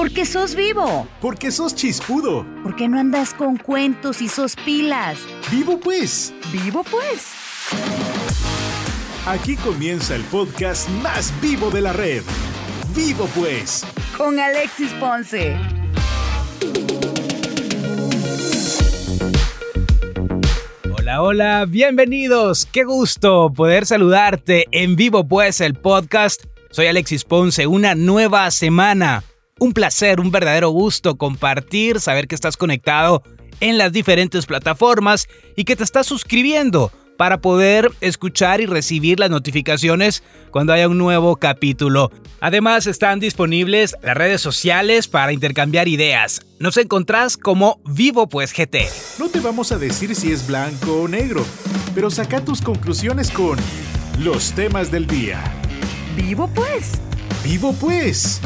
Porque sos vivo. Porque sos chispudo. Porque no andas con cuentos y sos pilas. Vivo pues. Vivo pues. Aquí comienza el podcast más vivo de la red. Vivo pues. Con Alexis Ponce. Hola, hola, bienvenidos. Qué gusto poder saludarte en vivo pues el podcast. Soy Alexis Ponce, una nueva semana. Un placer, un verdadero gusto compartir, saber que estás conectado en las diferentes plataformas y que te estás suscribiendo para poder escuchar y recibir las notificaciones cuando haya un nuevo capítulo. Además están disponibles las redes sociales para intercambiar ideas. Nos encontrás como Vivo Pues GT. No te vamos a decir si es blanco o negro, pero saca tus conclusiones con los temas del día. Vivo pues. Vivo pues.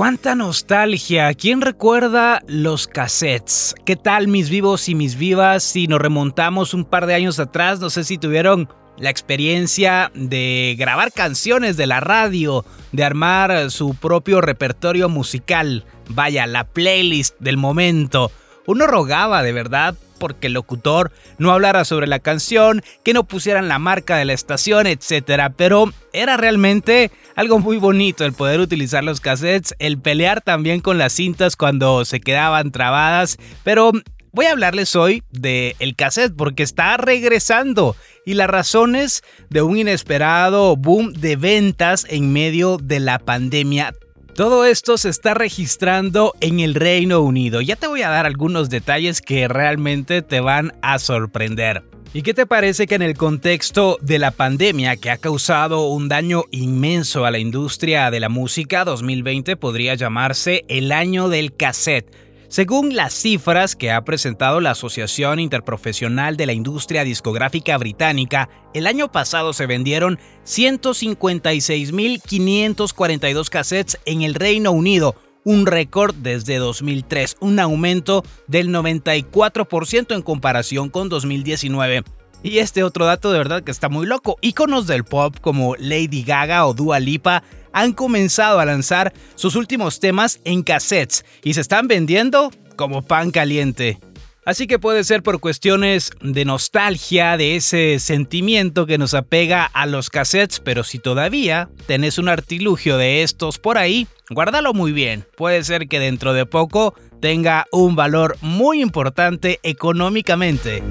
¡Cuánta nostalgia! ¿Quién recuerda los cassettes? ¿Qué tal mis vivos y mis vivas? Si nos remontamos un par de años atrás, no sé si tuvieron la experiencia de grabar canciones de la radio, de armar su propio repertorio musical, vaya, la playlist del momento. Uno rogaba de verdad porque el locutor no hablara sobre la canción, que no pusieran la marca de la estación, etc. Pero era realmente algo muy bonito el poder utilizar los cassettes, el pelear también con las cintas cuando se quedaban trabadas, pero voy a hablarles hoy de cassette porque está regresando y las razones de un inesperado boom de ventas en medio de la pandemia todo esto se está registrando en el Reino Unido. Ya te voy a dar algunos detalles que realmente te van a sorprender. ¿Y qué te parece que en el contexto de la pandemia que ha causado un daño inmenso a la industria de la música, 2020 podría llamarse el año del cassette? Según las cifras que ha presentado la Asociación Interprofesional de la Industria Discográfica Británica, el año pasado se vendieron 156.542 cassettes en el Reino Unido, un récord desde 2003, un aumento del 94% en comparación con 2019. Y este otro dato de verdad que está muy loco. Íconos del pop como Lady Gaga o Dua Lipa han comenzado a lanzar sus últimos temas en cassettes y se están vendiendo como pan caliente. Así que puede ser por cuestiones de nostalgia, de ese sentimiento que nos apega a los cassettes, pero si todavía tenés un artilugio de estos por ahí, guárdalo muy bien. Puede ser que dentro de poco tenga un valor muy importante económicamente.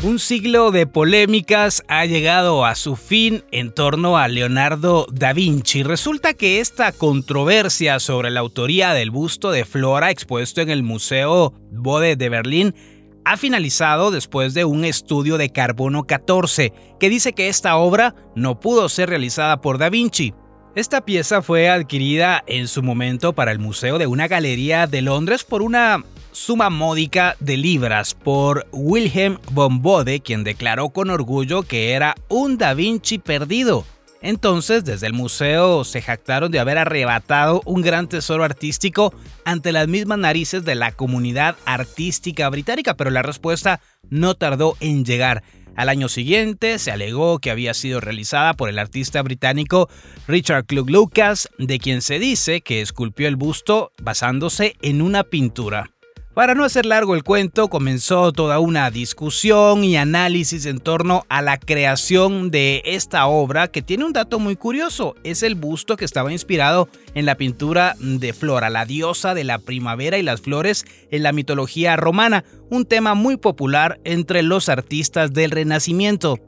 Un siglo de polémicas ha llegado a su fin en torno a Leonardo da Vinci. Resulta que esta controversia sobre la autoría del busto de Flora expuesto en el Museo Bode de Berlín ha finalizado después de un estudio de carbono 14 que dice que esta obra no pudo ser realizada por da Vinci. Esta pieza fue adquirida en su momento para el museo de una galería de Londres por una suma módica de libras por Wilhelm von Bode, quien declaró con orgullo que era un Da Vinci perdido. Entonces, desde el museo se jactaron de haber arrebatado un gran tesoro artístico ante las mismas narices de la comunidad artística británica, pero la respuesta no tardó en llegar. Al año siguiente se alegó que había sido realizada por el artista británico Richard Klug Lucas, de quien se dice que esculpió el busto basándose en una pintura. Para no hacer largo el cuento, comenzó toda una discusión y análisis en torno a la creación de esta obra que tiene un dato muy curioso. Es el busto que estaba inspirado en la pintura de Flora, la diosa de la primavera y las flores en la mitología romana, un tema muy popular entre los artistas del Renacimiento.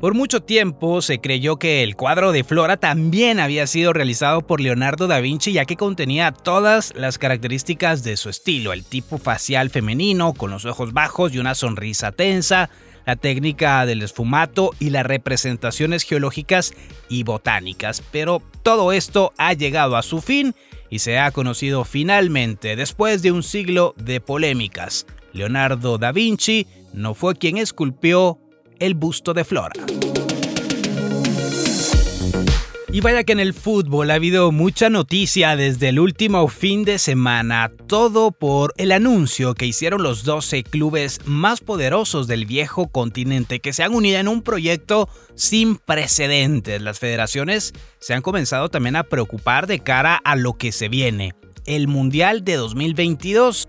Por mucho tiempo se creyó que el cuadro de Flora también había sido realizado por Leonardo da Vinci ya que contenía todas las características de su estilo, el tipo facial femenino con los ojos bajos y una sonrisa tensa, la técnica del esfumato y las representaciones geológicas y botánicas. Pero todo esto ha llegado a su fin y se ha conocido finalmente después de un siglo de polémicas. Leonardo da Vinci no fue quien esculpió el busto de Flora. Y vaya que en el fútbol ha habido mucha noticia desde el último fin de semana, todo por el anuncio que hicieron los 12 clubes más poderosos del viejo continente que se han unido en un proyecto sin precedentes. Las federaciones se han comenzado también a preocupar de cara a lo que se viene, el Mundial de 2022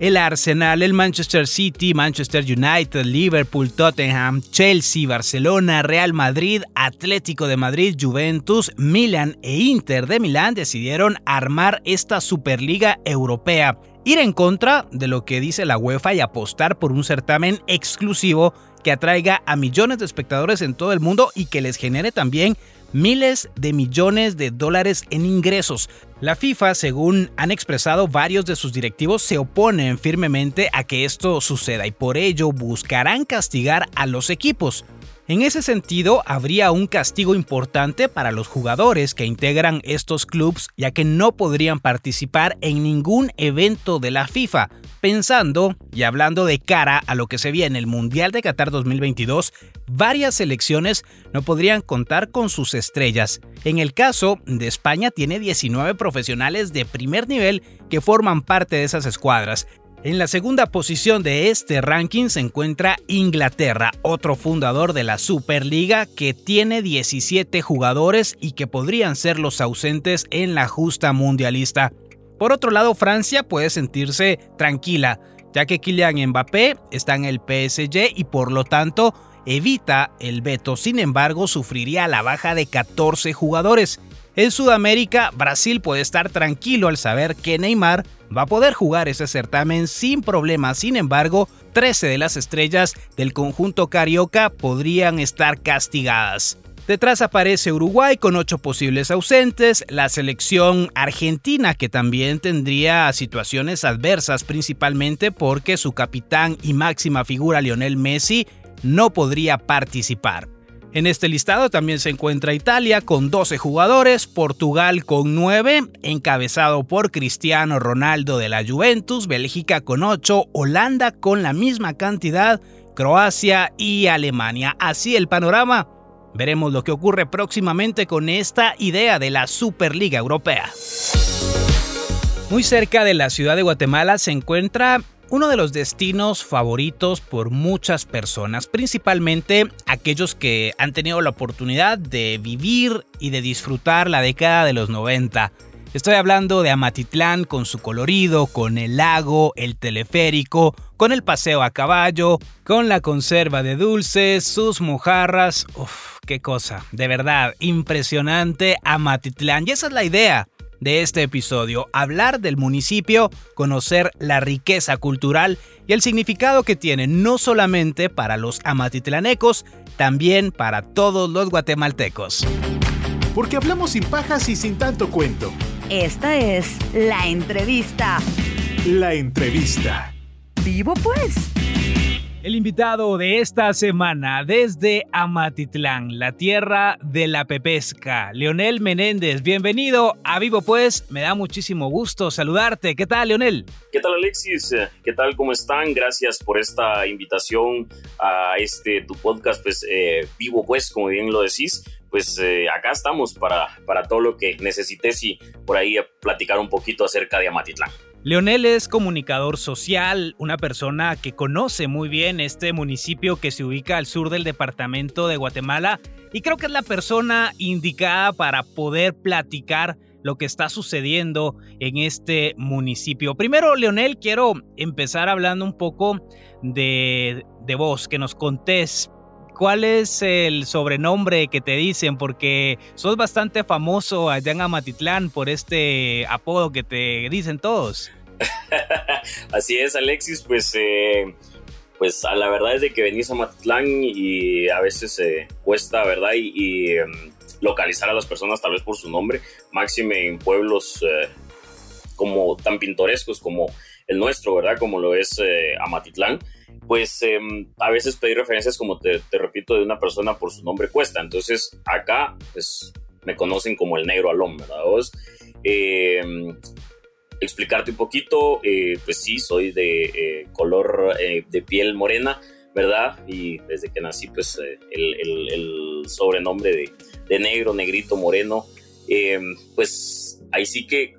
el Arsenal, el Manchester City, Manchester United, Liverpool, Tottenham, Chelsea, Barcelona, Real Madrid, Atlético de Madrid, Juventus, Milan e Inter de Milán decidieron armar esta Superliga Europea, ir en contra de lo que dice la UEFA y apostar por un certamen exclusivo que atraiga a millones de espectadores en todo el mundo y que les genere también miles de millones de dólares en ingresos. La FIFA, según han expresado varios de sus directivos, se oponen firmemente a que esto suceda y por ello buscarán castigar a los equipos. En ese sentido, habría un castigo importante para los jugadores que integran estos clubes, ya que no podrían participar en ningún evento de la FIFA. Pensando y hablando de cara a lo que se viene el Mundial de Qatar 2022, varias selecciones no podrían contar con sus estrellas. En el caso de España tiene 19 profesionales de primer nivel que forman parte de esas escuadras, en la segunda posición de este ranking se encuentra Inglaterra, otro fundador de la Superliga que tiene 17 jugadores y que podrían ser los ausentes en la justa mundialista. Por otro lado, Francia puede sentirse tranquila, ya que Kylian Mbappé está en el PSG y por lo tanto evita el veto. Sin embargo, sufriría la baja de 14 jugadores. En Sudamérica, Brasil puede estar tranquilo al saber que Neymar va a poder jugar ese certamen sin problemas. Sin embargo, 13 de las estrellas del conjunto carioca podrían estar castigadas. Detrás aparece Uruguay con ocho posibles ausentes, la selección argentina que también tendría situaciones adversas principalmente porque su capitán y máxima figura Lionel Messi no podría participar. En este listado también se encuentra Italia con 12 jugadores, Portugal con 9, encabezado por Cristiano Ronaldo de la Juventus, Bélgica con 8, Holanda con la misma cantidad, Croacia y Alemania. Así el panorama. Veremos lo que ocurre próximamente con esta idea de la Superliga Europea. Muy cerca de la ciudad de Guatemala se encuentra uno de los destinos favoritos por muchas personas, principalmente aquellos que han tenido la oportunidad de vivir y de disfrutar la década de los 90. Estoy hablando de Amatitlán con su colorido, con el lago, el teleférico, con el paseo a caballo, con la conserva de dulces, sus mojarras. Uf, qué cosa, de verdad, impresionante Amatitlán. Y esa es la idea de este episodio, hablar del municipio, conocer la riqueza cultural y el significado que tiene no solamente para los amatitlanecos, también para todos los guatemaltecos. Porque hablamos sin pajas y sin tanto cuento. Esta es la entrevista. La entrevista. Vivo pues. El invitado de esta semana desde Amatitlán, la tierra de la pepesca, Leonel Menéndez. Bienvenido a Vivo Pues, me da muchísimo gusto saludarte. ¿Qué tal, Leonel? ¿Qué tal, Alexis? ¿Qué tal? ¿Cómo están? Gracias por esta invitación a este tu podcast, pues eh, Vivo Pues, como bien lo decís. Pues eh, acá estamos para, para todo lo que necesites y por ahí platicar un poquito acerca de Amatitlán. Leonel es comunicador social, una persona que conoce muy bien este municipio que se ubica al sur del departamento de Guatemala y creo que es la persona indicada para poder platicar lo que está sucediendo en este municipio. Primero, Leonel, quiero empezar hablando un poco de, de vos, que nos contés ¿Cuál es el sobrenombre que te dicen? Porque sos bastante famoso allá en Amatitlán por este apodo que te dicen todos. Así es, Alexis, pues, eh, pues la verdad es de que venís a Amatitlán y a veces eh, cuesta, ¿verdad? Y, em, localizar a las personas tal vez por su nombre, máxime en pueblos eh, como tan pintorescos como el nuestro, ¿verdad? Como lo es Amatitlán pues em, a veces pedir referencias, como te, repito, de una persona por su nombre cuesta. Entonces acá, pues me conocen como el negro alón, ¿verdad? Vos? Em, explicarte un poquito, eh, pues sí, soy de eh, color eh, de piel morena, ¿verdad? Y desde que nací, pues el sobrenombre de, de negro, negrito, moreno. Em, pues ahí sí que,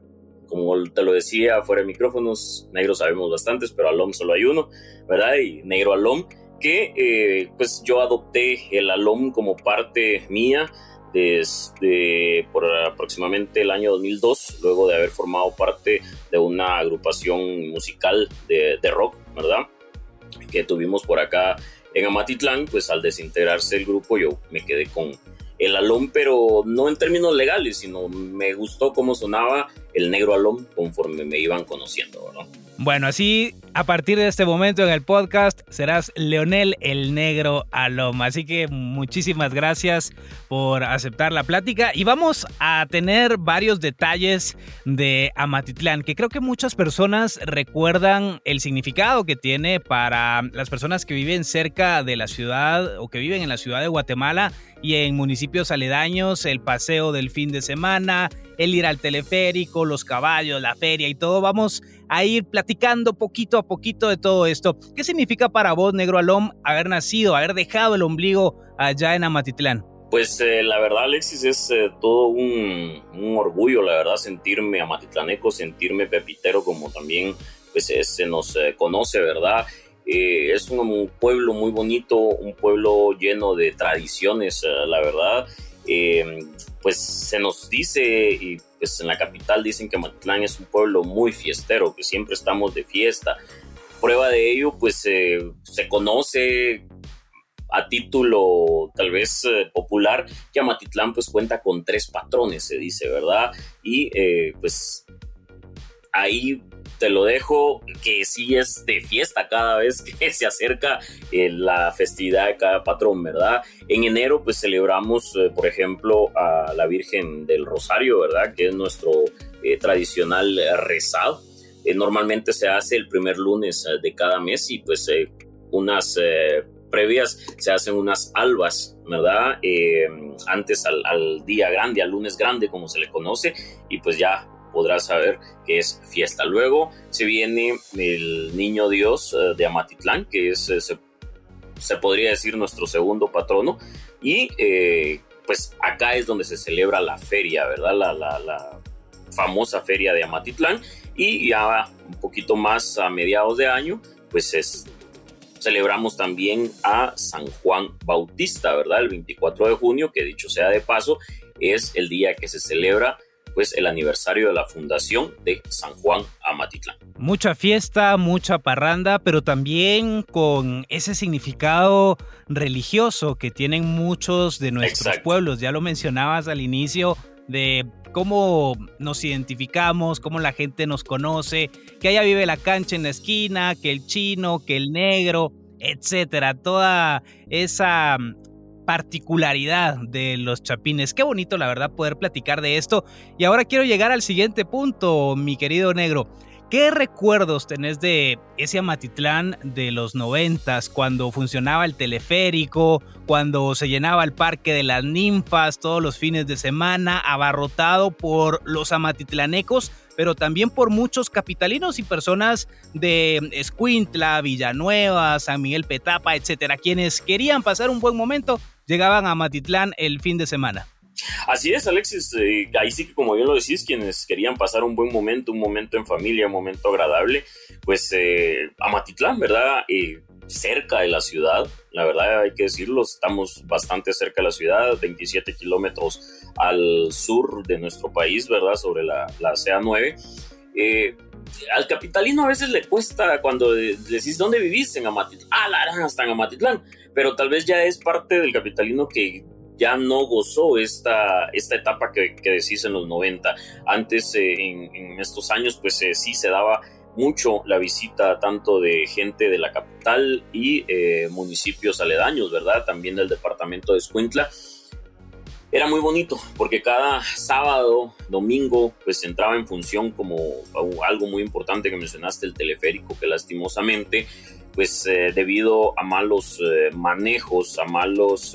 como te lo decía fuera de micrófonos, negros sabemos bastantes, pero alom solo hay uno, ¿verdad? Y negro alom, que eh, pues yo adopté el alom como parte mía desde por aproximadamente el año 2002, luego de haber formado parte de una agrupación musical de, de rock, ¿verdad? Que tuvimos por acá en Amatitlán, pues al desintegrarse el grupo yo me quedé con el alón, pero no en términos legales, sino me gustó cómo sonaba el negro alón conforme me iban conociendo, ¿no? Bueno, así a partir de este momento en el podcast serás Leonel el Negro Alom. Así que muchísimas gracias por aceptar la plática y vamos a tener varios detalles de Amatitlán que creo que muchas personas recuerdan el significado que tiene para las personas que viven cerca de la ciudad o que viven en la ciudad de Guatemala y en municipios aledaños, el paseo del fin de semana, el ir al teleférico, los caballos, la feria y todo. Vamos a ir platicando poquito a poquito de todo esto. ¿Qué significa para vos, Negro Alom, haber nacido, haber dejado el ombligo allá en Amatitlán? Pues eh, la verdad, Alexis, es eh, todo un, orgullo, la verdad, sentirme amatitlaneco, sentirme pepitero, como también pues, eh, se nos conoce, ¿verdad? es un, pueblo muy bonito, un pueblo lleno de tradiciones, la verdad. Pues se nos dice, y pues en la capital dicen que Amatitlán es un pueblo muy fiestero, que siempre estamos de fiesta. Prueba de ello, pues se conoce a título tal vez eh, popular que Amatitlán pues cuenta con tres patrones, se dice, ¿verdad? Y eh, pues ahí te lo dejo, que sí es de fiesta cada vez que se acerca eh, la festividad de cada patrón, ¿verdad? En enero pues celebramos, por ejemplo, a la Virgen del Rosario, ¿verdad? Que es nuestro tradicional rezado. normalmente se hace el primer lunes de cada mes y pues unas previas se hacen unas albas, ¿verdad? Eh, antes al, día grande, al lunes grande, como se le conoce, y pues ya podrás saber que es fiesta. Luego se viene el Niño Dios eh, de Amatitlán, que es, eh, se, podría decir, nuestro segundo patrono, y pues acá es donde se celebra la feria, ¿verdad? La, la, la famosa feria de Amatitlán, y ya un poquito más a mediados de año, pues es celebramos también a San Juan Bautista, ¿verdad? El 24 de junio, que dicho sea de paso, es el día que se celebra pues el aniversario de la fundación de San Juan Amatitlán. Mucha fiesta, mucha parranda, pero también con ese significado religioso que tienen muchos de nuestros pueblos. Ya lo mencionabas al inicio de cómo nos identificamos, cómo la gente nos conoce, que allá vive la cancha en la esquina, que el chino, que el negro, etcétera. Toda esa particularidad de los chapines. Qué bonito, la verdad, poder platicar de esto. Y ahora quiero llegar al siguiente punto, mi querido negro. ¿Qué recuerdos tenés de ese Amatitlán de los noventas, cuando funcionaba el teleférico, cuando se llenaba el parque de las ninfas todos los fines de semana, abarrotado por los amatitlanecos, pero también por muchos capitalinos y personas de Escuintla, Villanueva, San Miguel Petapa, etcétera, quienes querían pasar un buen momento, llegaban a Amatitlán el fin de semana? Así es, Alexis. Eh, ahí sí que, como bien lo decís, quienes querían pasar un buen momento, un momento en familia, un momento agradable, pues eh, a Matitlán, ¿verdad? Eh, cerca de la ciudad, la verdad hay que decirlo, estamos bastante cerca de la ciudad, 27 kilómetros al sur de nuestro país, ¿verdad? Sobre la, la CA9. al capitalino a veces le cuesta cuando decís dónde vivís en Amatitlán. Ah, la hasta en Amatitlán. Pero tal vez ya es parte del capitalino que ya no gozó esta, esta etapa que, que decís en los 90. Antes, eh, en, estos años, pues eh, sí se daba mucho la visita tanto de gente de la capital y eh, municipios aledaños, ¿verdad? También del departamento de Escuintla. Era muy bonito porque cada sábado, domingo, pues entraba en función como algo muy importante que mencionaste, el teleférico, que lastimosamente, pues debido a malos manejos, a malos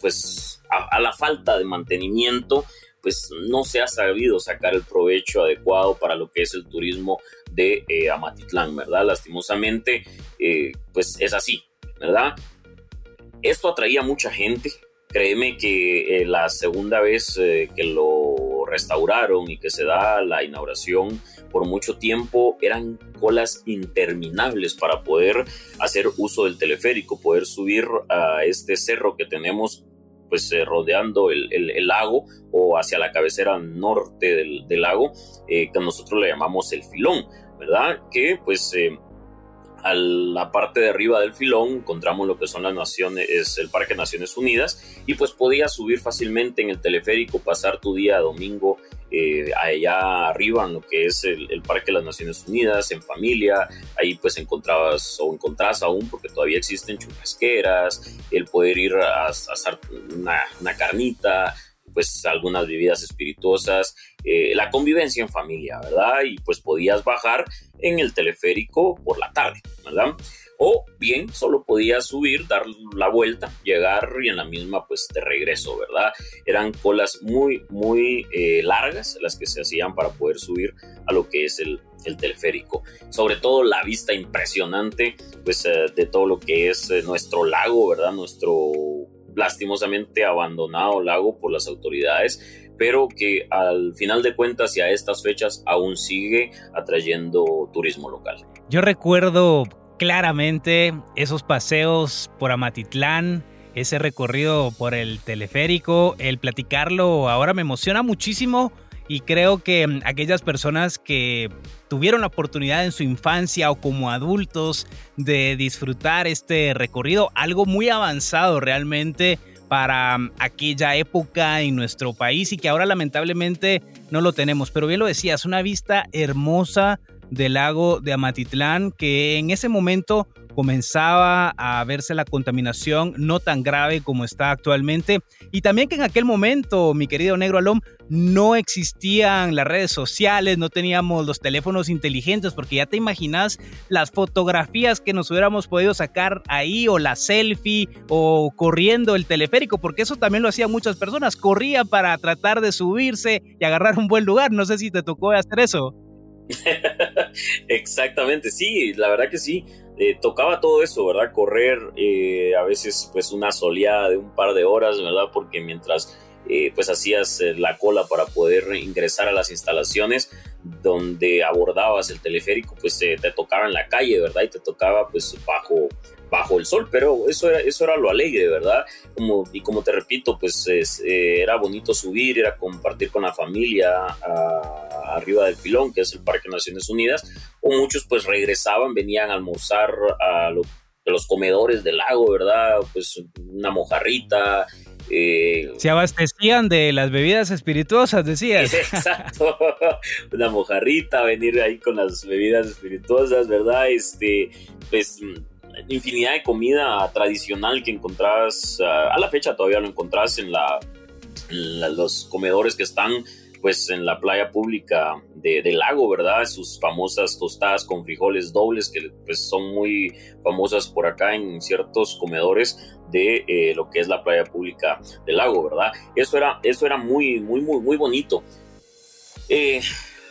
pues a, la falta de mantenimiento, pues no se ha sabido sacar el provecho adecuado para lo que es el turismo de eh, Amatitlán, ¿verdad? Lastimosamente, eh, pues es así, ¿verdad? Esto atraía mucha gente, créeme que la segunda vez que lo restauraron y que se da la inauguración, por mucho tiempo eran colas interminables para poder hacer uso del teleférico, poder subir a este cerro que tenemos pues eh, rodeando el, lago o hacia la cabecera norte del, lago, eh, que nosotros le llamamos el filón, ¿verdad? Que pues eh, a la parte de arriba del filón encontramos lo que son las naciones, es el Parque Naciones Unidas, y pues podías subir fácilmente en el teleférico, pasar tu día domingo eh, allá arriba en lo que es el, Parque de las Naciones Unidas, en familia, ahí pues encontrabas o encontrás aún, porque todavía existen churrasqueras, el poder ir a, hacer una, carnita, pues algunas bebidas espirituosas, eh, la convivencia en familia, ¿verdad? Y pues podías bajar en el teleférico por la tarde, ¿verdad? O bien solo podías subir, dar la vuelta, llegar y en la misma pues de regreso, ¿verdad? Eran colas muy, muy eh, largas las que se hacían para poder subir a lo que es el, el teleférico. Sobre todo la vista impresionante pues eh, de todo lo que es nuestro lago, ¿verdad? Nuestro lastimosamente abandonado lago por las autoridades, pero que al final de cuentas y a estas fechas aún sigue atrayendo turismo local. Yo recuerdo claramente esos paseos por Amatitlán, ese recorrido por el teleférico, el platicarlo ahora me emociona muchísimo y creo que mm, aquellas personas que tuvieron la oportunidad en su infancia o como adultos de disfrutar este recorrido, algo muy avanzado realmente para mm, aquella época en nuestro país y que ahora lamentablemente no lo tenemos. Pero bien lo decías, una vista hermosa del lago de Amatitlán que en ese momento comenzaba a verse la contaminación no tan grave como está actualmente. Y también que en aquel momento, mi querido Negro Alom, no existían las redes sociales, no teníamos los teléfonos inteligentes, porque ya te imaginas las fotografías que nos hubiéramos podido sacar ahí o la selfie o corriendo el teleférico, porque eso también lo hacían muchas personas, corría para tratar de subirse y agarrar un buen lugar, no sé si te tocó hacer eso. Exactamente, sí, la verdad que sí. Eh, tocaba todo eso, ¿verdad? Correr, eh, a veces pues una soleada de un par de horas, ¿verdad? Porque mientras eh, pues hacías la cola para poder ingresar a las instalaciones donde abordabas el teleférico, pues te tocaba en la calle, ¿verdad? Y te tocaba pues bajo bajo el sol, pero eso era, eso era lo alegre, ¿verdad? Como, y como te repito, pues era bonito subir, era compartir con la familia arriba del filón, que es el Parque Naciones Unidas, o muchos pues regresaban, venían a almorzar a los comedores del lago, ¿verdad? Pues una mojarrita. Eh, Se abastecían de las bebidas espirituosas, decías. Exacto, una mojarrita, venir ahí con las bebidas espirituosas, ¿verdad? Este, pues infinidad de comida tradicional que encontrás, a la fecha todavía lo encontrás en la, los comedores que están pues en la playa pública de, del lago, ¿verdad? Sus famosas tostadas con frijoles dobles que pues son muy famosas por acá en ciertos comedores de eh, lo que es la playa pública del lago, ¿verdad? Eso era, eso era muy, muy, muy, muy bonito. Eh,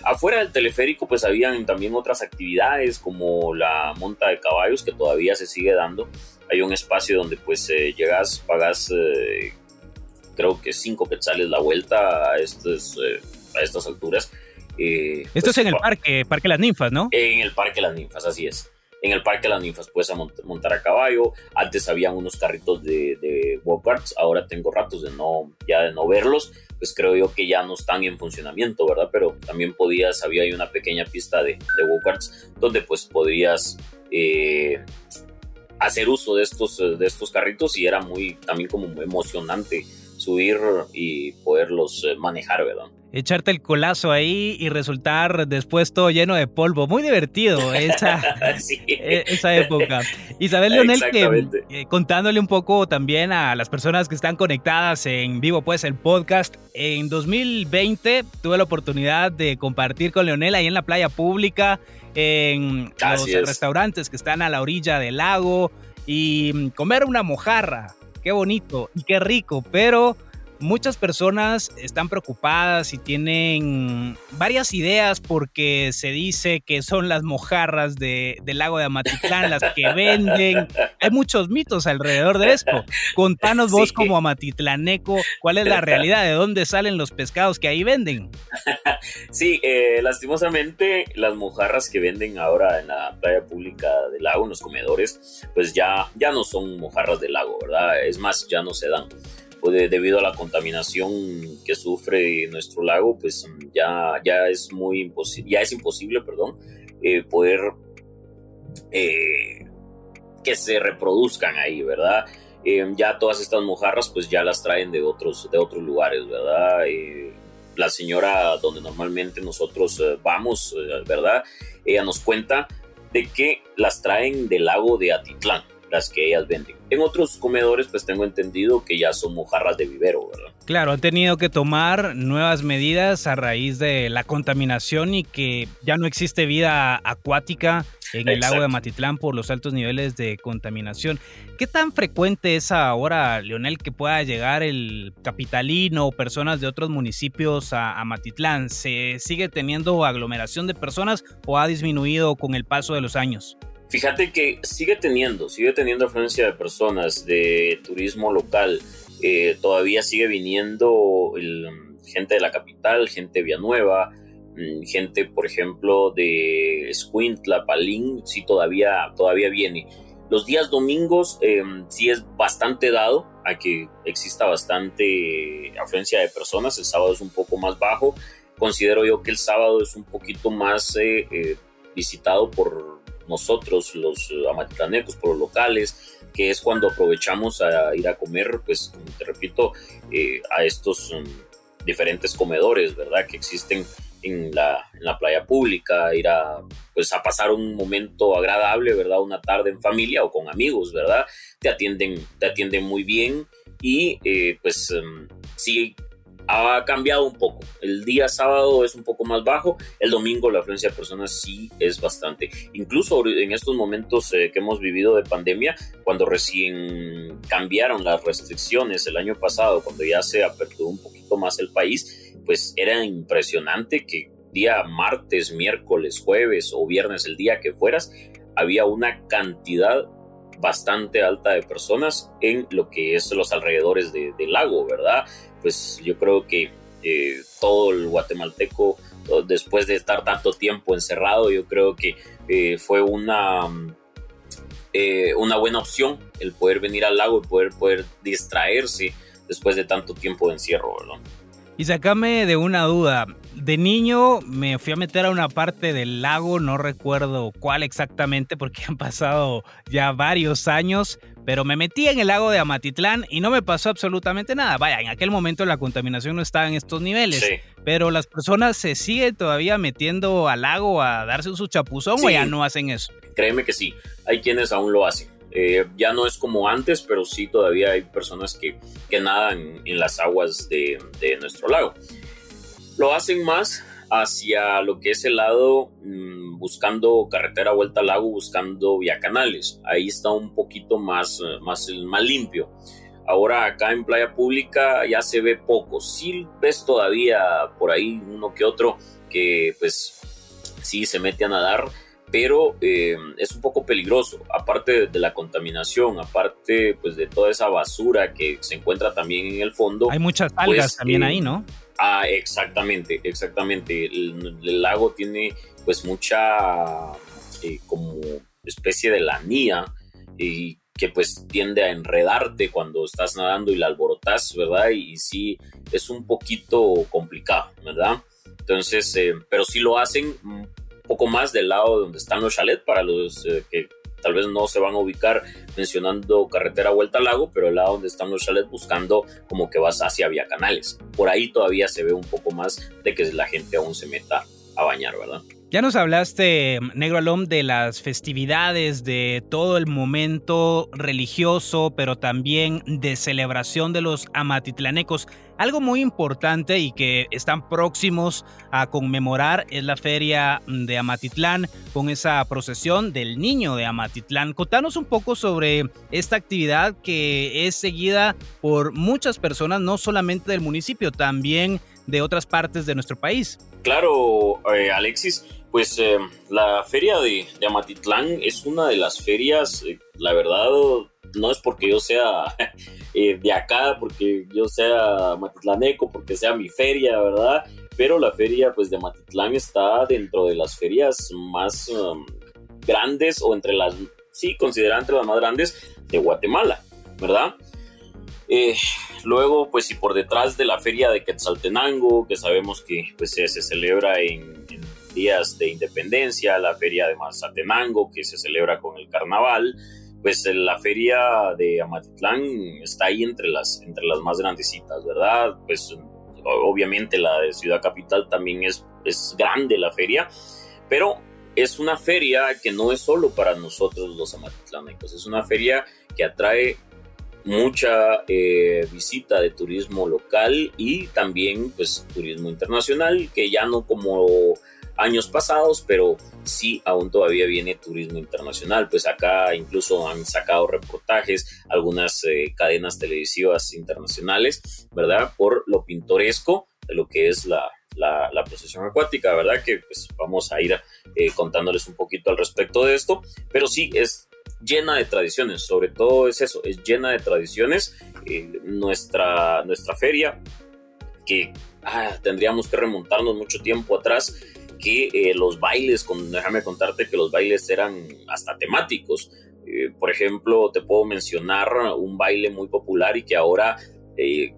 afuera del teleférico pues habían también otras actividades como la monta de caballos que todavía se sigue dando. Hay un espacio donde pues eh, llegas, pagas creo que cinco quetzales la vuelta a, estos, eh, a estas alturas. Eh, Esto es pues, en el parque, Parque Las Ninfas, ¿no? En el Parque Las Ninfas, así es. En el Parque Las Ninfas puedes montar a caballo. Antes habían unos carritos de, de karts ahora tengo ratos de no, ya de no verlos. Pues creo yo que ya no están en funcionamiento, ¿verdad? Pero también podías, había ahí una pequeña pista de, de donde pues podrías eh, hacer uso de estos, de estos carritos y era muy, también como muy emocionante subir y poderlos eh, manejar, ¿verdad? Echarte el colazo ahí y resultar después todo lleno de polvo. Muy divertido esa, e, esa época. Y sabes, Leonel, que eh, contándole un poco también a las personas que están conectadas en vivo, pues el podcast, en 2020 tuve la oportunidad de compartir con Leonel ahí en la playa pública, en los restaurantes que están a la orilla del lago y mm, comer una mojarra qué bonito y qué rico, pero muchas personas están preocupadas y tienen varias ideas porque se dice que son las mojarras de, del lago de Amatitlán las que venden. Hay muchos mitos alrededor de esto. Contanos vos como amatitlaneco, ¿cuál es la realidad? ¿De dónde salen los pescados que ahí venden? Sí, eh, lastimosamente las mojarras que venden ahora en la playa pública del lago, en los comedores, pues ya, ya no son mojarras del lago, ¿verdad? Es más, ya no se dan debido a la contaminación que sufre nuestro lago, pues ya, ya es muy imposible, ya es imposible, perdón, eh, poder eh, que se reproduzcan ahí, ¿verdad? Eh, ya todas estas mojarras pues ya las traen de otros, de otros lugares, ¿verdad? la señora donde normalmente nosotros vamos, ¿verdad? Ella nos cuenta de que las traen del lago de Atitlán, las que ellas venden. En otros comedores, pues tengo entendido que ya son mojarras de vivero, ¿verdad? Claro, han tenido que tomar nuevas medidas a raíz de la contaminación y que ya no existe vida acuática en el lago de Matitlán por los altos niveles de contaminación. ¿Qué tan frecuente es ahora, Leonel, que pueda llegar el capitalino o personas de otros municipios a, a Matitlán? ¿Se sigue teniendo aglomeración de personas o ha disminuido con el paso de los años? Fíjate que sigue teniendo, sigue teniendo afluencia de personas de turismo local. Eh, todavía sigue viniendo gente de la capital, gente de Villanueva, mm, gente, por ejemplo, de Escuintla, Palín, sí todavía, todavía viene. Los días domingos em, sí es bastante dado a que exista bastante afluencia de personas. El sábado es un poco más bajo. Considero yo que el sábado es un poquito más eh, eh, visitado por nosotros los eh, amaticlanecos, por los locales, que es cuando aprovechamos a ir a comer, pues te repito, eh, a estos um, diferentes comedores, ¿verdad? Que existen en la, en la, playa pública, ir a, pues, a pasar un momento agradable, ¿verdad? Una tarde en familia o con amigos, ¿verdad? Te atienden, te atienden muy bien y eh, pues um, sí ha cambiado un poco. El día sábado es un poco más bajo, el domingo la afluencia de personas sí es bastante. Incluso en estos momentos eh, que hemos vivido de pandemia, cuando recién cambiaron las restricciones el año pasado, cuando ya se aperturó un poquito más el país, pues era impresionante que día martes, miércoles, jueves o viernes, el día que fueras, había una cantidad bastante alta de personas en lo que es los alrededores del lago, ¿verdad? Pues yo creo que eh, todo el guatemalteco, después de estar tanto tiempo encerrado, yo creo que eh, fue una, eh, una buena opción el poder venir al lago y poder, poder distraerse después de tanto tiempo de encierro, ¿verdad? Y sacame de una duda. De niño me fui a meter a una parte del lago, no recuerdo cuál exactamente porque han pasado ya varios años, pero me metí en el lago de Amatitlán y no me pasó absolutamente nada. Vaya, en aquel momento la contaminación no estaba en estos niveles, pero las personas se siguen todavía metiendo al lago a darse su chapuzón o ya no hacen eso. Créeme que sí, hay quienes aún lo hacen. Eh, ya no es como antes, pero sí todavía hay personas que, que nadan en las aguas de, de nuestro lago. Lo hacen más hacia lo que es el lado mm, buscando carretera vuelta al lago, buscando vía canales. Ahí está un poquito más, eh, más, más limpio. Ahora acá en playa pública ya se ve poco. Sí ves todavía por ahí uno que otro que pues sí se mete a nadar, pero eh, es un poco peligroso. Aparte de la contaminación, aparte pues de toda esa basura que se encuentra también en el fondo. Hay muchas algas pues, también ahí, ¿no? Ah, exactamente, exactamente. El, lago tiene pues mucha eh, como especie de lanía y que pues tiende a enredarte cuando estás nadando y la alborotas, ¿verdad? Y, sí, es un poquito complicado, ¿verdad? Entonces, eh, pero sí lo hacen un poco más del lado donde están los chalets para los eh, que tal vez no se van a ubicar mencionando carretera vuelta al lago, pero el lado donde están los chalets buscando como que vas hacia vía canales. Por ahí todavía se ve un poco más de que la gente aún se meta a bañar, ¿verdad? Ya nos hablaste, Negro Alom, de las festividades, de todo el momento religioso, pero también de celebración de los amatitlanecos. Algo muy importante y que están próximos a conmemorar es la feria de Amatitlán con esa procesión del niño de Amatitlán. Contanos un poco sobre esta actividad que es seguida por muchas personas, no solamente del municipio, también de otras partes de nuestro país. Claro, eh, Alexis pues eh, la feria de, Amatitlán es una de las ferias, eh, la verdad, no es porque yo sea eh, de acá, porque yo sea amatitlaneco, porque sea mi feria, ¿verdad? Pero la feria pues de Amatitlán está dentro de las ferias más um, grandes o entre las, sí, considerada entre las más grandes de Guatemala, ¿verdad? luego, pues, y por detrás de la feria de Quetzaltenango, que sabemos que pues, se, celebra en días de independencia, la feria de Mazatenango que se celebra con el carnaval, pues eh, la feria de Amatitlán está ahí entre las, entre las más grandecitas, ¿verdad? Pues obviamente la de Ciudad Capital también es, es grande la feria, pero es una feria que no es solo para nosotros los amatitlanecos, es una feria que atrae mucha eh, visita de turismo local y también pues turismo internacional que ya no como años pasados, pero sí aún todavía viene turismo internacional. Pues acá incluso han sacado reportajes algunas eh, cadenas televisivas internacionales, ¿verdad? Por lo pintoresco de lo que es la, la, procesión acuática, ¿verdad? Que pues vamos a ir eh, contándoles un poquito al respecto de esto, pero sí es llena de tradiciones, sobre todo es eso, es llena de tradiciones. Eh, nuestra, nuestra feria, que ah, tendríamos que remontarnos mucho tiempo atrás, que eh, los bailes, déjame contarte que los bailes eran hasta temáticos. Eh, por ejemplo, te puedo mencionar un baile muy popular y que ahora eh,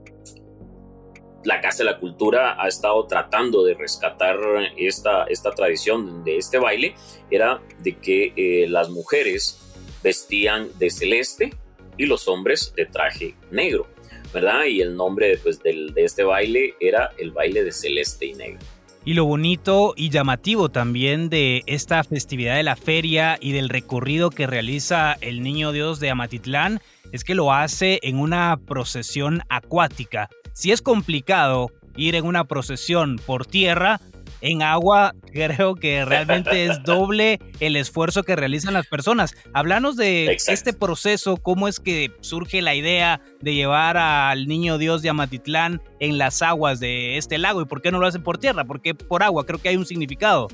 la Casa de la Cultura ha estado tratando de rescatar esta, esta tradición de este baile, era de que las mujeres vestían de celeste y los hombres de traje negro, ¿verdad? Y el nombre pues, de este baile era el baile de celeste y negro. Y lo bonito y llamativo también de esta festividad de la feria y del recorrido que realiza el Niño Dios de Amatitlán es que lo hace en una procesión acuática. Si es complicado ir en una procesión por tierra, en agua creo que realmente es doble el esfuerzo que realizan las personas. Hablanos de este proceso, cómo es que surge la idea de llevar al niño Dios de Amatitlán en las aguas de este lago y por qué no lo hacen por tierra, por qué por agua, creo que hay un significado.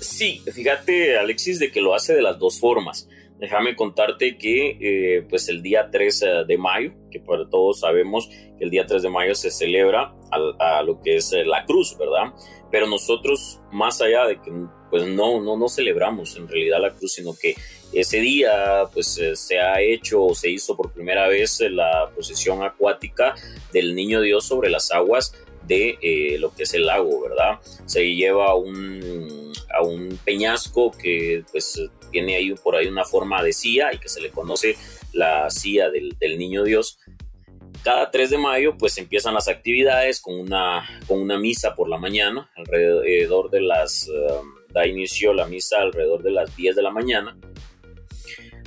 Sí, fíjate Alexis de que lo hace de las dos formas. Déjame contarte que eh, pues el día 3 eh, de mayo, que para todos sabemos que el día 3 de mayo se celebra a, lo que es eh, la cruz, ¿verdad? Pero nosotros, más allá de que pues no, no, no celebramos en realidad la cruz, sino que ese día pues se ha hecho o se hizo por primera vez la procesión acuática del Niño Dios sobre las aguas de lo que es el lago, ¿verdad? Se lleva un, a un peñasco que pues tiene ahí por ahí una forma de silla y que se le conoce la silla del, niño Dios. Cada 3 de mayo pues empiezan las actividades con una, con una misa por la mañana, alrededor de las, um, da inicio la misa alrededor de las 10 de la mañana.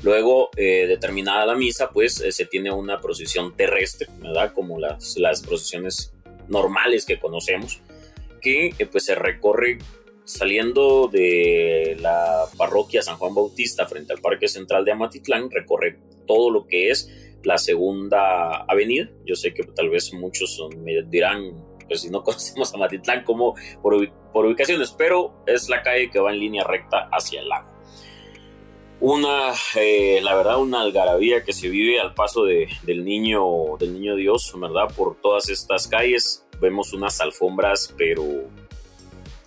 Luego, eh, determinada la misa, pues eh, se tiene una procesión terrestre, ¿verdad? Como las, las procesiones normales que conocemos, que eh, pues se recorre saliendo de la parroquia San Juan Bautista frente al Parque Central de Amatitlán, recorre todo lo que es la segunda avenida. Yo sé que tal vez muchos me dirán, pues si no conocemos Amatitlán como por, ubicaciones, pero es la calle que va en línea recta hacia el lago. Una, eh, la verdad, una algarabía que se vive al paso de, del, niño, del niño Dios, ¿verdad? Por todas estas calles. Vemos unas alfombras, pero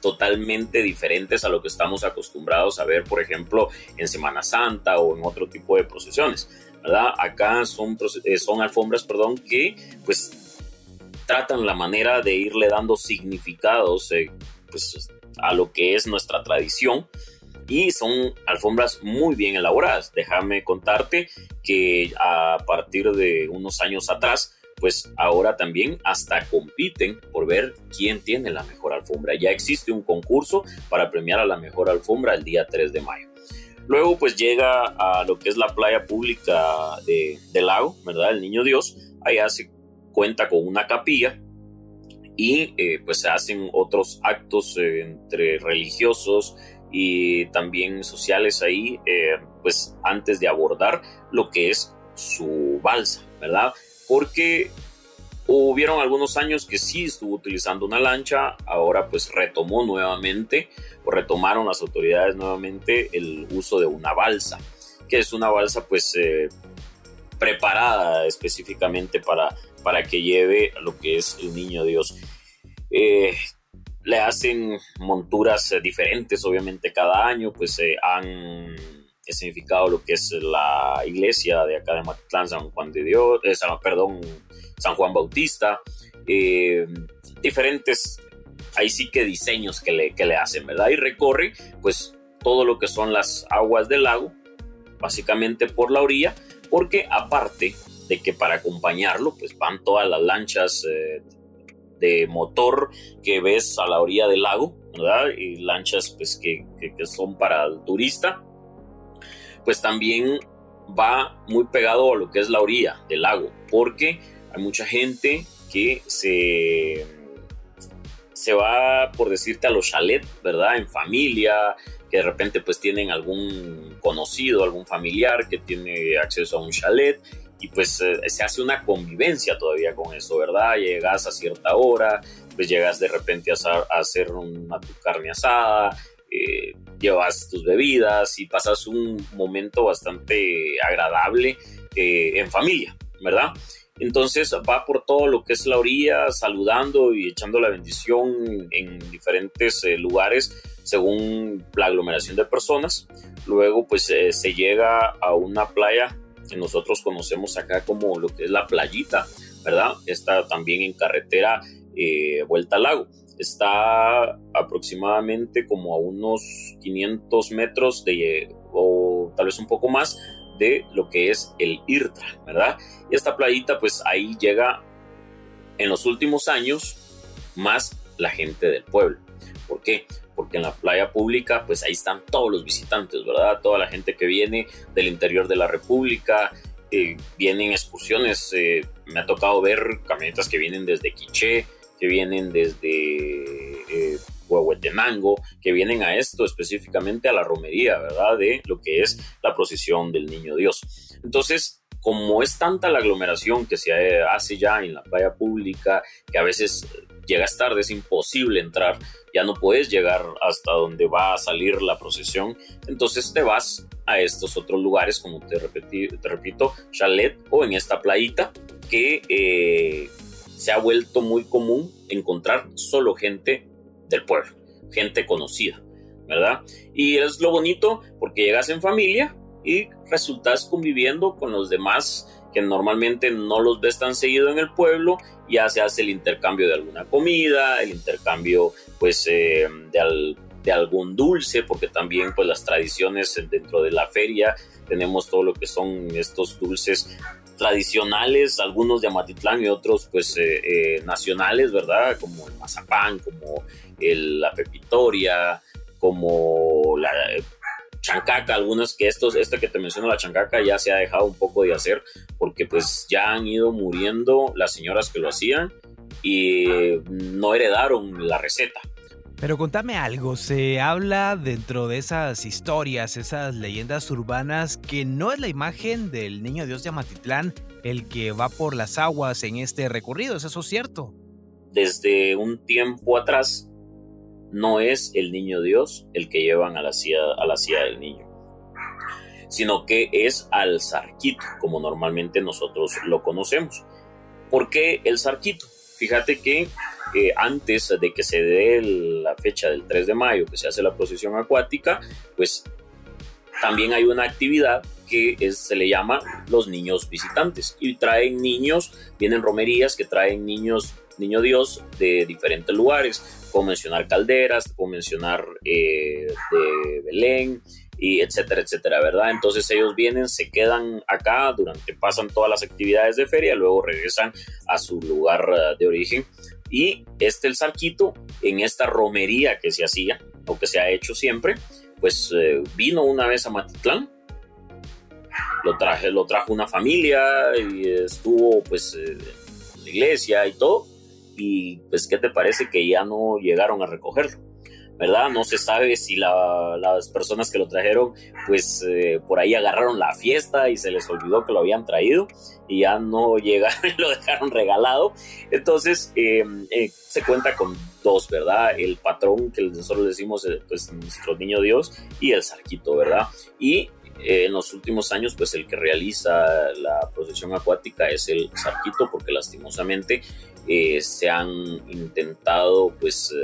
totalmente diferentes a lo que estamos acostumbrados a ver, por ejemplo, en Semana Santa o en otro tipo de procesiones, ¿verdad? Acá son, eh, son alfombras, perdón, que pues tratan la manera de irle dando significados eh, pues, a lo que es nuestra tradición y son alfombras muy bien elaboradas. Déjame contarte que a partir de unos años atrás, pues ahora también hasta compiten por ver quién tiene la mejor alfombra. Ya existe un concurso para premiar a la mejor alfombra el día 3 de mayo. Luego pues llega a lo que es la playa pública de, del lago, ¿verdad? El Niño Dios. Allá se cuenta con una capilla y eh, pues se hacen otros actos eh, entre religiosos y también sociales ahí, eh, pues antes de abordar lo que es su balsa, ¿verdad? Porque hubieron algunos años que sí estuvo utilizando una lancha, ahora pues retomó nuevamente, o retomaron las autoridades nuevamente el uso de una balsa, que es una balsa pues preparada específicamente para para que lleve lo que es el niño Dios. Eh, le hacen monturas eh, diferentes, obviamente, cada año, pues se han significado lo que es la iglesia de acá de Matitlán, San Juan de Dios, eh, perdón, San Juan Bautista, diferentes, ahí sí que diseños que le, que le hacen, ¿verdad? Y recorre, pues, todo lo que son las aguas del lago, básicamente por la orilla, porque aparte de que para acompañarlo pues van todas las lanchas eh, de motor que ves a la orilla del lago, ¿verdad? Y lanchas pues que, que, son para el turista, pues también va muy pegado a lo que es la orilla del lago, porque hay mucha gente que se, se va, por decirte, a los chalets, ¿verdad? En familia, que de repente pues tienen algún conocido, algún familiar que tiene acceso a un chalet y pues se hace una convivencia todavía con eso, ¿verdad? Llegas a cierta hora, pues llegas de repente a, hacer una tu carne asada, eh, llevas tus bebidas y pasas un momento bastante agradable eh, en familia, ¿verdad? Entonces va por todo lo que es la orilla, saludando y echando la bendición en diferentes lugares según la aglomeración de personas. Luego pues se llega a una playa que nosotros conocemos acá como lo que es la playita, ¿verdad? Está también en carretera eh, Vuelta al Lago. Está aproximadamente como a unos 500 metros de, o tal vez un poco más de lo que es el IRTRA, ¿verdad? Y esta playita, pues ahí llega en los últimos años más la gente del pueblo. ¿Por qué? porque en la playa pública, pues ahí están todos los visitantes, ¿verdad? Toda la gente que viene del interior de la República, eh, vienen excursiones, eh, me ha tocado ver camionetas que vienen desde Quiché, que vienen desde eh, Huehuetenango, que vienen a esto específicamente a la romería, ¿verdad? De lo que es la procesión del Niño Dios. Entonces, como es tanta la aglomeración que se hace ya en la playa pública, que a veces llegas tarde, es imposible entrar, ya no puedes llegar hasta donde va a salir la procesión, entonces te vas a estos otros lugares, como te, te repito, chalet o en esta playita que eh, se ha vuelto muy común encontrar solo gente del pueblo, gente conocida, ¿verdad? Y es lo bonito porque llegas en familia y resultas conviviendo con los demás que normalmente no los ves tan seguido en el pueblo, ya se hace el intercambio de alguna comida, el intercambio pues eh, de, algún dulce, porque también pues las tradiciones dentro de la feria tenemos todo lo que son estos dulces tradicionales, algunos de Amatitlán y otros pues eh, eh, nacionales, ¿verdad? Como el mazapán, como el, la pepitoria, como la chancaca, algunos que estos, este que te menciono, la chancaca, ya se ha dejado un poco de hacer porque pues ya han ido muriendo las señoras que lo hacían y no heredaron la receta. Pero contame algo, se habla dentro de esas historias, esas leyendas urbanas, que no es la imagen del niño Dios de Amatitlán el que va por las aguas en este recorrido, ¿es eso cierto? Desde un tiempo atrás no es el niño Dios el que llevan a la silla, a la del niño, sino que es al zarquito, como normalmente nosotros lo conocemos. ¿Por qué el zarquito? Fíjate que eh, antes de que se dé la fecha del 3 de mayo, que se hace la procesión acuática, pues también hay una actividad que se le llama los niños visitantes y traen niños, vienen romerías que traen niños niño Dios de diferentes lugares. Puedo mencionar Calderas, puedo mencionar eh, de Belén, y etcétera, etcétera, ¿verdad? Entonces ellos vienen, se quedan acá durante, pasan todas las actividades de feria, luego regresan a su lugar eh, de origen. Y este el Sarquito, en esta romería que se hacía, o que se ha hecho siempre, pues eh, vino una vez a Matitlán, lo, traje, lo trajo una familia y estuvo pues en la iglesia y todo, y pues ¿qué te parece que ya no llegaron a recogerlo? ¿verdad? No se sabe si las personas que lo trajeron, pues eh, por ahí agarraron la fiesta y se les olvidó que lo habían traído y ya no llegaron y lo dejaron regalado. Entonces, em, eh, se cuenta con dos, ¿verdad? El patrón que nosotros decimos, eh, pues nuestro niño Dios y el sarquito, ¿verdad? Y en los últimos años, pues el que realiza la procesión acuática es el sarquito, porque lastimosamente se han intentado, pues,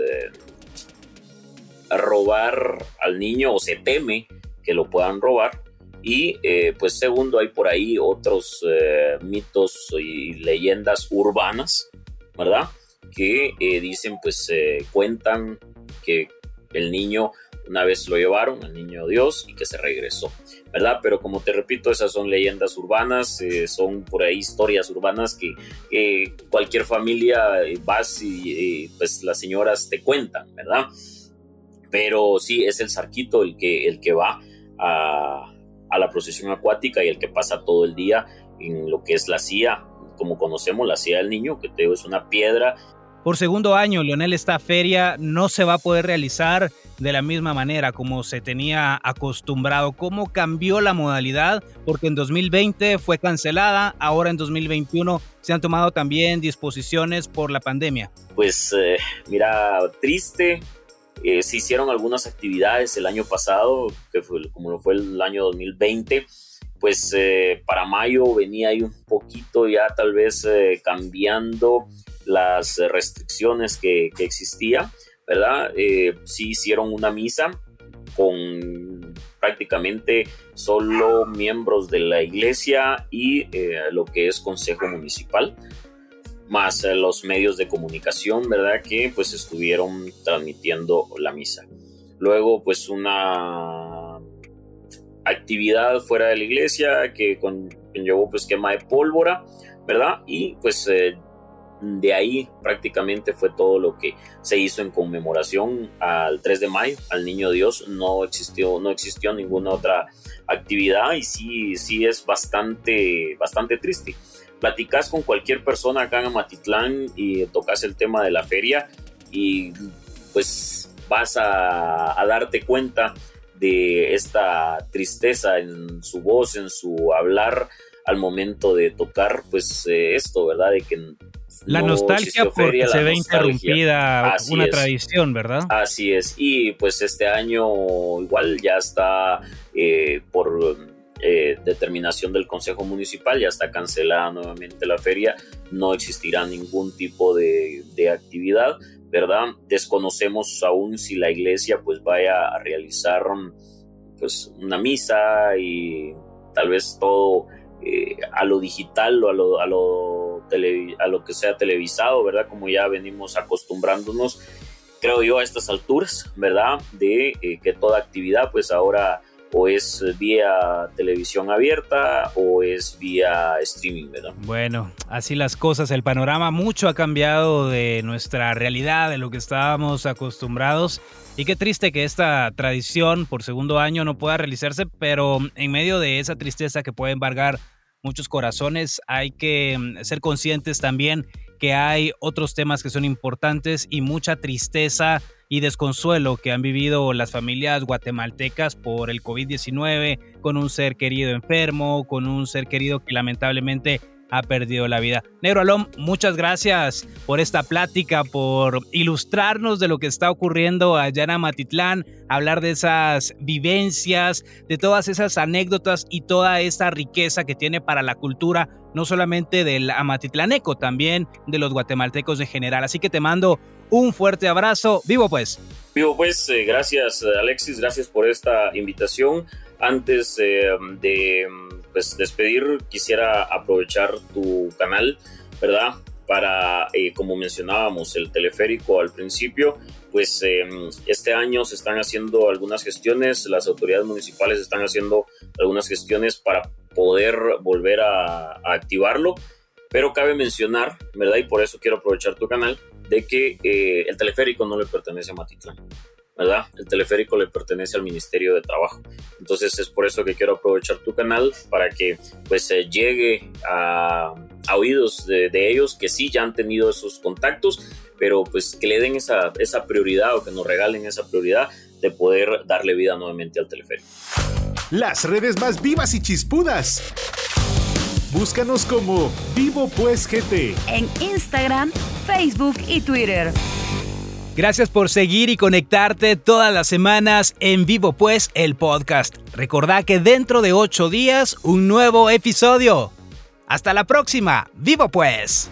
robar al niño o se teme que lo puedan robar. Y eh, pues segundo, hay por ahí otros eh, mitos y leyendas urbanas, ¿verdad? Que eh, dicen, pues cuentan que el niño una vez lo llevaron, al niño Dios, y que se regresó, ¿verdad? Pero como te repito, esas son leyendas urbanas, son por ahí historias urbanas que cualquier familia vas y pues las señoras te cuentan, ¿verdad? pero sí es el sarquito el que, el que va a, la procesión acuática y el que pasa todo el día en lo que es la silla, como conocemos la silla del niño, que te es una piedra. Por segundo año, Leonel, esta feria no se va a poder realizar de la misma manera como se tenía acostumbrado. ¿Cómo cambió la modalidad? Porque en 2020 fue cancelada, ahora en 2021 se han tomado también disposiciones por la pandemia. Pues eh, mira, triste, eh, se hicieron algunas actividades el año pasado, que fue como lo fue el año 2020, pues eh, para mayo venía ahí un poquito ya tal vez cambiando las restricciones que, que existía, ¿verdad? sí hicieron una misa con prácticamente solo miembros de la iglesia y lo que es consejo municipal más eh, los medios de comunicación, ¿verdad? Que pues estuvieron transmitiendo la misa. Luego pues una actividad fuera de la iglesia que conllevó pues quema de pólvora, ¿verdad? Y pues eh, de ahí prácticamente fue todo lo que se hizo en conmemoración al 3 de mayo, al Niño Dios. No existió, no existió ninguna otra actividad y sí, sí es bastante, bastante triste platicas con cualquier persona acá en Amatitlán y tocas el tema de la feria y pues vas a, darte cuenta de esta tristeza en su voz, en su hablar al momento de tocar, pues eh, esto, ¿verdad? De que la nostalgia porque se ve interrumpida una tradición, ¿verdad? Así es. Y pues este año igual ya está eh, por eh, determinación del Consejo Municipal, ya está cancelada nuevamente la feria, no existirá ningún tipo de, actividad, ¿verdad? Desconocemos aún si la iglesia pues vaya a realizar pues una misa y tal vez todo eh, a lo digital o a lo, a lo, a lo que sea televisado, ¿verdad? Como ya venimos acostumbrándonos, creo yo, a estas alturas, ¿verdad? De eh, que toda actividad pues ahora o es vía televisión abierta o es vía streaming, ¿verdad? Bueno, así las cosas, el panorama mucho ha cambiado de nuestra realidad, de lo que estábamos acostumbrados. Y qué triste que esta tradición por segundo año no pueda realizarse, pero en medio de esa tristeza que puede embargar muchos corazones, hay que mm, ser conscientes también que hay otros temas que son importantes y mucha tristeza y desconsuelo que han vivido las familias guatemaltecas por el COVID-19, con un ser querido enfermo, con un ser querido que lamentablemente ha perdido la vida. Negro Alom, muchas gracias por esta plática, por ilustrarnos de lo que está ocurriendo allá en Amatitlán, hablar de esas vivencias, de todas esas anécdotas y toda esta riqueza que tiene para la cultura, no solamente del amatitlaneco, también de los guatemaltecos en general. Así que te mando un fuerte abrazo. Vivo pues. Vivo pues, eh, gracias Alexis, gracias por esta invitación. Antes eh, de pues, despedir, quisiera aprovechar tu canal, ¿verdad? para, eh, como mencionábamos, el teleférico al principio, pues em, este año se están haciendo algunas gestiones, las autoridades municipales están haciendo algunas gestiones para poder volver a, activarlo, pero cabe mencionar, ¿verdad? Y por eso quiero aprovechar tu canal, de que eh, el teleférico no le pertenece a Matitlán. ¿verdad? El teleférico le pertenece al Ministerio de Trabajo. Entonces es por eso que quiero aprovechar tu canal para que pues llegue a, oídos de, ellos que sí ya han tenido esos contactos, pero pues que le den esa, esa prioridad o que nos regalen esa prioridad de poder darle vida nuevamente al teleférico. Las redes más vivas y chispudas. Búscanos como Vivo Pues GT en Instagram, Facebook y Twitter. Gracias por seguir y conectarte todas las semanas en Vivo Pues el podcast. Recordá que dentro de ocho días un nuevo episodio. Hasta la próxima. Vivo Pues.